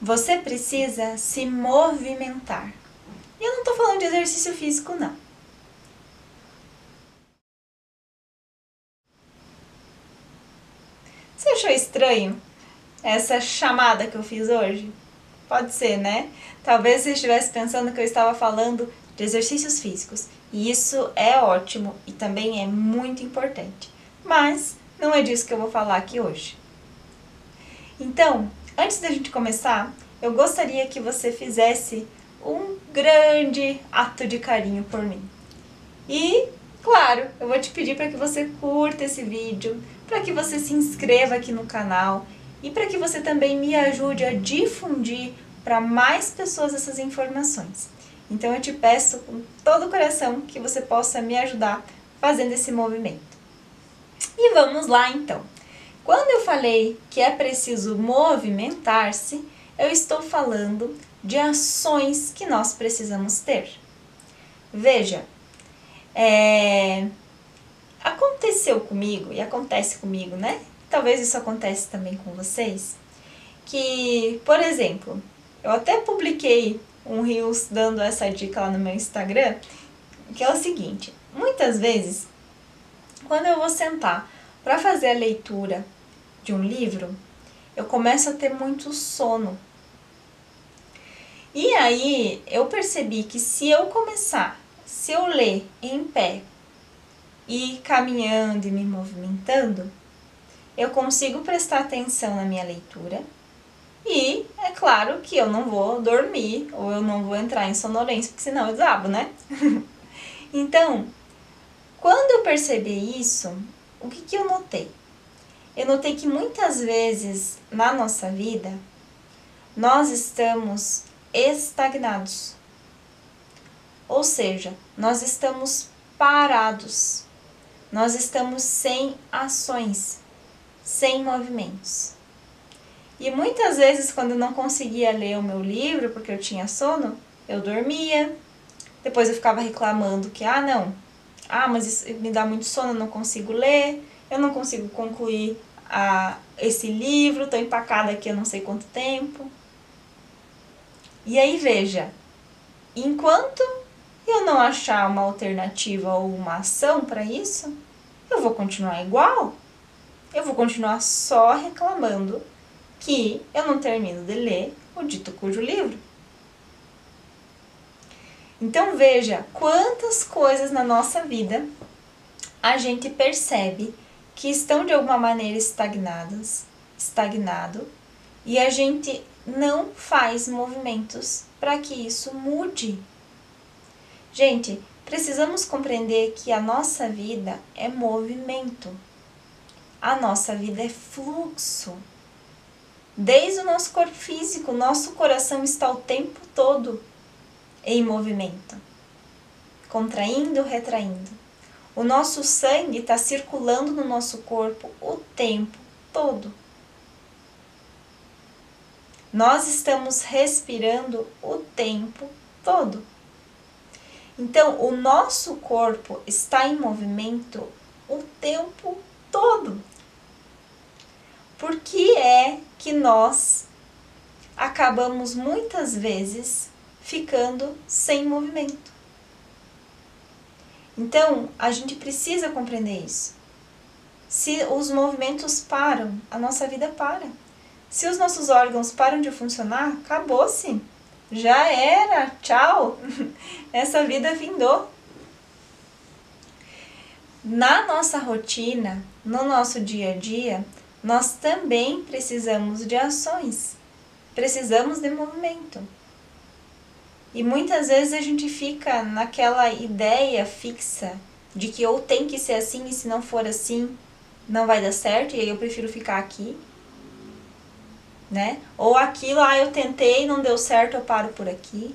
Você precisa se movimentar. E eu não estou falando de exercício físico, não. Você achou estranho essa chamada que eu fiz hoje? Pode ser, né? Talvez você estivesse pensando que eu estava falando de exercícios físicos. E isso é ótimo e também é muito importante. Mas não é disso que eu vou falar aqui hoje. Então, antes da gente começar, eu gostaria que você fizesse um grande ato de carinho por mim. E, claro, eu vou te pedir para que você curta esse vídeo, para que você se inscreva aqui no canal e para que você também me ajude a difundir para mais pessoas essas informações. Então eu te peço com todo o coração que você possa me ajudar fazendo esse movimento. E vamos lá então. Quando eu falei que é preciso movimentar-se, eu estou falando de ações que nós precisamos ter. Veja, é, aconteceu comigo e acontece comigo, né? Talvez isso aconteça também com vocês. Que, por exemplo, eu até publiquei um Reels dando essa dica lá no meu Instagram, que é o seguinte: muitas vezes, quando eu vou sentar para fazer a leitura de um livro, eu começo a ter muito sono. E aí eu percebi que se eu começar, se eu ler em pé e caminhando e me movimentando, eu consigo prestar atenção na minha leitura e é claro que eu não vou dormir ou eu não vou entrar em sonolência, porque senão eu desabo, né? então, quando eu percebi isso, o que, que eu notei? Eu notei que muitas vezes na nossa vida nós estamos estagnados. Ou seja, nós estamos parados. Nós estamos sem ações, sem movimentos. E muitas vezes, quando eu não conseguia ler o meu livro porque eu tinha sono, eu dormia. Depois eu ficava reclamando que, ah, não, ah, mas isso me dá muito sono, eu não consigo ler, eu não consigo concluir a, esse livro, estou empacada aqui há não sei quanto tempo. E aí veja, enquanto eu não achar uma alternativa ou uma ação para isso, eu vou continuar igual. Eu vou continuar só reclamando que eu não termino de ler o dito cujo livro. Então veja quantas coisas na nossa vida a gente percebe que estão de alguma maneira estagnadas, estagnado, e a gente não faz movimentos para que isso mude. Gente, precisamos compreender que a nossa vida é movimento. A nossa vida é fluxo. Desde o nosso corpo físico, nosso coração está o tempo todo em movimento, contraindo, retraindo. O nosso sangue está circulando no nosso corpo o tempo todo. Nós estamos respirando o tempo todo. Então, o nosso corpo está em movimento o tempo todo. Por que é que nós acabamos muitas vezes ficando sem movimento? Então, a gente precisa compreender isso. Se os movimentos param, a nossa vida para. Se os nossos órgãos param de funcionar, acabou-se. Já era, tchau. Essa vida vindou. Na nossa rotina, no nosso dia a dia, nós também precisamos de ações, precisamos de movimento. E muitas vezes a gente fica naquela ideia fixa de que ou tem que ser assim e se não for assim não vai dar certo e aí eu prefiro ficar aqui. Né? Ou aquilo, ah, eu tentei, não deu certo, eu paro por aqui.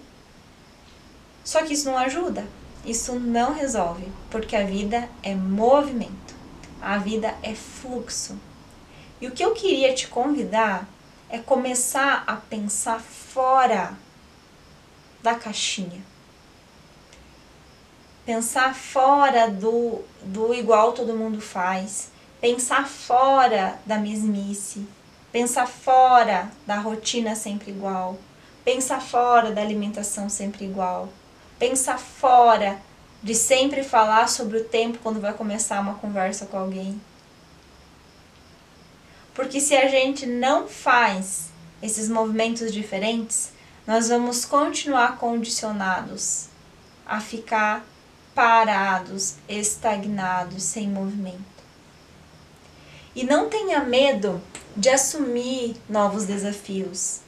Só que isso não ajuda. Isso não resolve, porque a vida é movimento. A vida é fluxo. E o que eu queria te convidar é começar a pensar fora da caixinha. Pensar fora do, do igual todo mundo faz. Pensar fora da mesmice. Pensa fora da rotina sempre igual. Pensa fora da alimentação sempre igual. Pensa fora de sempre falar sobre o tempo quando vai começar uma conversa com alguém. Porque se a gente não faz esses movimentos diferentes, nós vamos continuar condicionados a ficar parados, estagnados, sem movimento. E não tenha medo de assumir novos desafios.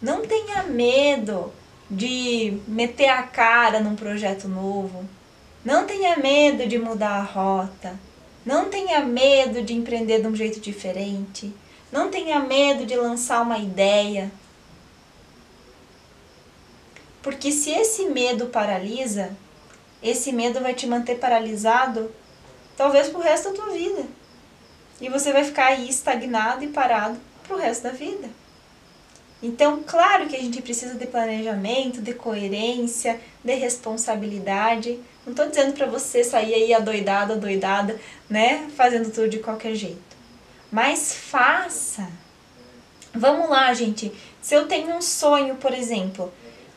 Não tenha medo de meter a cara num projeto novo. Não tenha medo de mudar a rota. Não tenha medo de empreender de um jeito diferente. Não tenha medo de lançar uma ideia. Porque se esse medo paralisa, esse medo vai te manter paralisado, talvez pro resto da tua vida. E você vai ficar aí estagnado e parado pro resto da vida. Então, claro que a gente precisa de planejamento, de coerência, de responsabilidade. Não estou dizendo para você sair aí adoidado, adoidada, né? Fazendo tudo de qualquer jeito. Mas faça. Vamos lá, gente. Se eu tenho um sonho, por exemplo,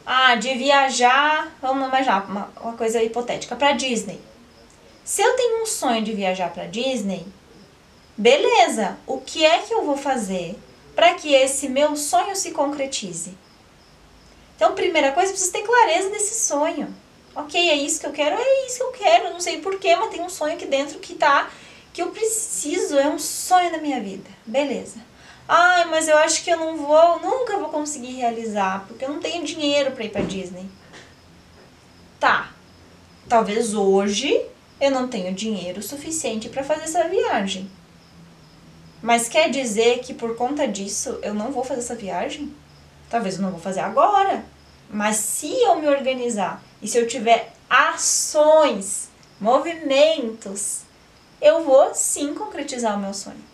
ah, de viajar, vamos imaginar uma, uma coisa hipotética, para Disney. Se eu tenho um sonho de viajar para Disney, beleza, o que é que eu vou fazer para que esse meu sonho se concretize? Então, primeira coisa, preciso ter clareza desse sonho. Ok, é isso que eu quero, é isso que eu quero, não sei porquê, mas tem um sonho aqui dentro que tá, que eu preciso, é um sonho da minha vida. Beleza. Ai, mas eu acho que eu não vou, nunca vou conseguir realizar, porque eu não tenho dinheiro para ir para Disney. Tá. Talvez hoje eu não tenho dinheiro suficiente para fazer essa viagem. Mas quer dizer que por conta disso eu não vou fazer essa viagem? Talvez eu não vou fazer agora. Mas se eu me organizar e se eu tiver ações, movimentos, eu vou sim concretizar o meu sonho.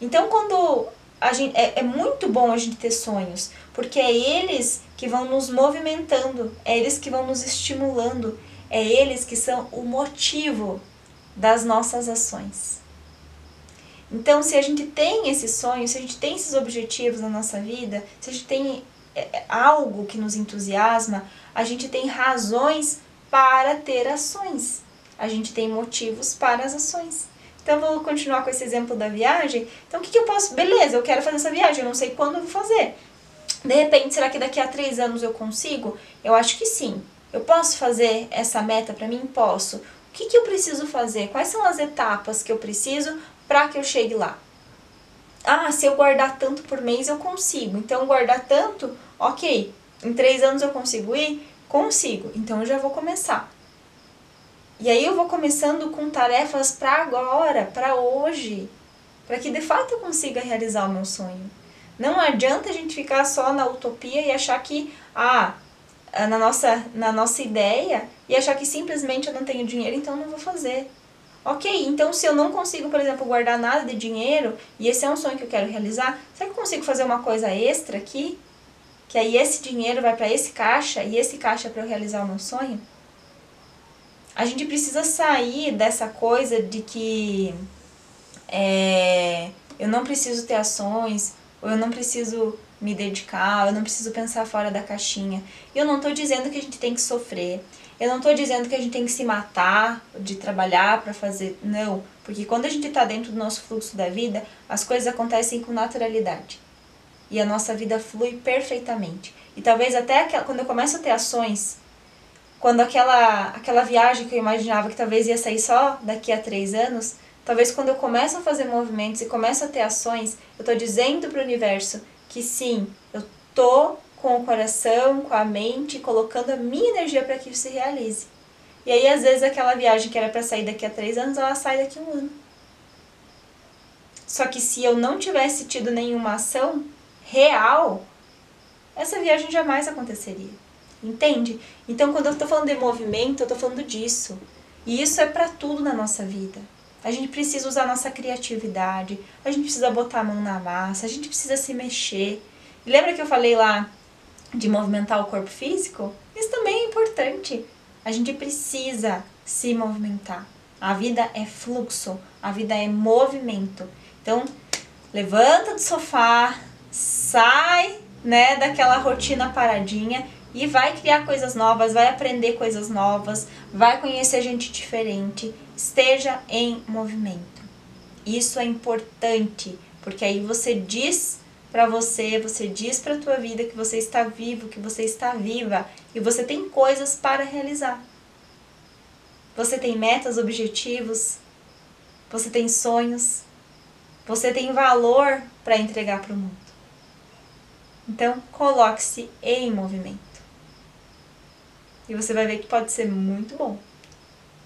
Então, quando a gente, é, é muito bom a gente ter sonhos, porque é eles que vão nos movimentando, é eles que vão nos estimulando, é eles que são o motivo das nossas ações. Então, se a gente tem esses sonhos, se a gente tem esses objetivos na nossa vida, se a gente tem é, é, algo que nos entusiasma, a gente tem razões para ter ações. A gente tem motivos para as ações. Então, vou continuar com esse exemplo da viagem. Então, o que, que eu posso? Beleza, eu quero fazer essa viagem, eu não sei quando eu vou fazer. De repente, será que daqui a três anos eu consigo? Eu acho que sim. Eu posso fazer essa meta para mim? Posso. O que, que eu preciso fazer? Quais são as etapas que eu preciso para que eu chegue lá? Ah, se eu guardar tanto por mês, eu consigo. Então, guardar tanto, ok. Em três anos eu consigo ir? Consigo. Então, eu já vou começar. E aí eu vou começando com tarefas para agora, para hoje, para que de fato eu consiga realizar o meu sonho. Não adianta a gente ficar só na utopia e achar que, ah, na nossa, na nossa ideia, e achar que simplesmente eu não tenho dinheiro, então não vou fazer. Ok, então se eu não consigo, por exemplo, guardar nada de dinheiro, e esse é um sonho que eu quero realizar, será que eu consigo fazer uma coisa extra aqui? Que aí esse dinheiro vai para esse caixa, e esse caixa é para eu realizar o meu sonho? A gente precisa sair dessa coisa de que é, eu não preciso ter ações, ou eu não preciso me dedicar, eu não preciso pensar fora da caixinha. Eu não estou dizendo que a gente tem que sofrer, eu não estou dizendo que a gente tem que se matar de trabalhar para fazer. Não, porque quando a gente está dentro do nosso fluxo da vida, as coisas acontecem com naturalidade. E a nossa vida flui perfeitamente. E talvez até quando eu começo a ter ações quando aquela, aquela viagem que eu imaginava que talvez ia sair só daqui a três anos, talvez quando eu começo a fazer movimentos e começo a ter ações, eu estou dizendo para o universo que sim, eu tô com o coração, com a mente, colocando a minha energia para que isso se realize. E aí, às vezes, aquela viagem que era para sair daqui a três anos, ela sai daqui a um ano. Só que se eu não tivesse tido nenhuma ação real, essa viagem jamais aconteceria. Entende? Então, quando eu estou falando de movimento, eu estou falando disso. E isso é para tudo na nossa vida. A gente precisa usar nossa criatividade, a gente precisa botar a mão na massa, a gente precisa se mexer. Lembra que eu falei lá de movimentar o corpo físico? Isso também é importante. A gente precisa se movimentar. A vida é fluxo, a vida é movimento. Então, levanta do sofá, sai, né, daquela rotina paradinha e vai criar coisas novas, vai aprender coisas novas, vai conhecer gente diferente. Esteja em movimento. Isso é importante, porque aí você diz para você, você diz para tua vida que você está vivo, que você está viva e você tem coisas para realizar. Você tem metas, objetivos, você tem sonhos, você tem valor para entregar para o mundo. Então, coloque-se em movimento. E você vai ver que pode ser muito bom.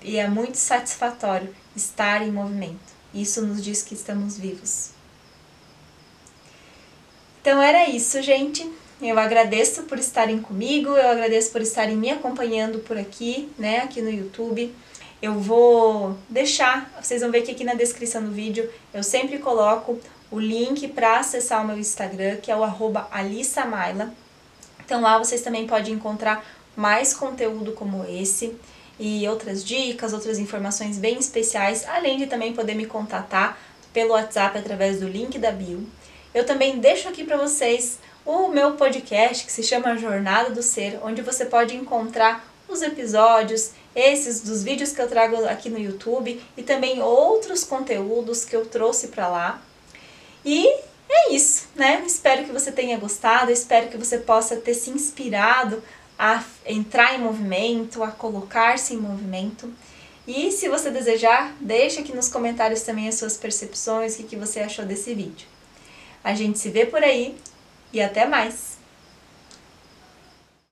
E é muito satisfatório estar em movimento. Isso nos diz que estamos vivos. Então era isso, gente. Eu agradeço por estarem comigo, eu agradeço por estarem me acompanhando por aqui, né, aqui no YouTube. Eu vou deixar, vocês vão ver que aqui na descrição do vídeo eu sempre coloco o link para acessar o meu Instagram, que é o arroba alissamaila. Então lá vocês também podem encontrar mais conteúdo como esse e outras dicas, outras informações bem especiais, além de também poder me contatar pelo WhatsApp através do link da bio. Eu também deixo aqui para vocês o meu podcast que se chama Jornada do Ser, onde você pode encontrar os episódios, esses dos vídeos que eu trago aqui no YouTube e também outros conteúdos que eu trouxe para lá. E é isso, né? Espero que você tenha gostado, espero que você possa ter se inspirado a entrar em movimento, a colocar-se em movimento. E se você desejar, deixe aqui nos comentários também as suas percepções, o que você achou desse vídeo. A gente se vê por aí e até mais!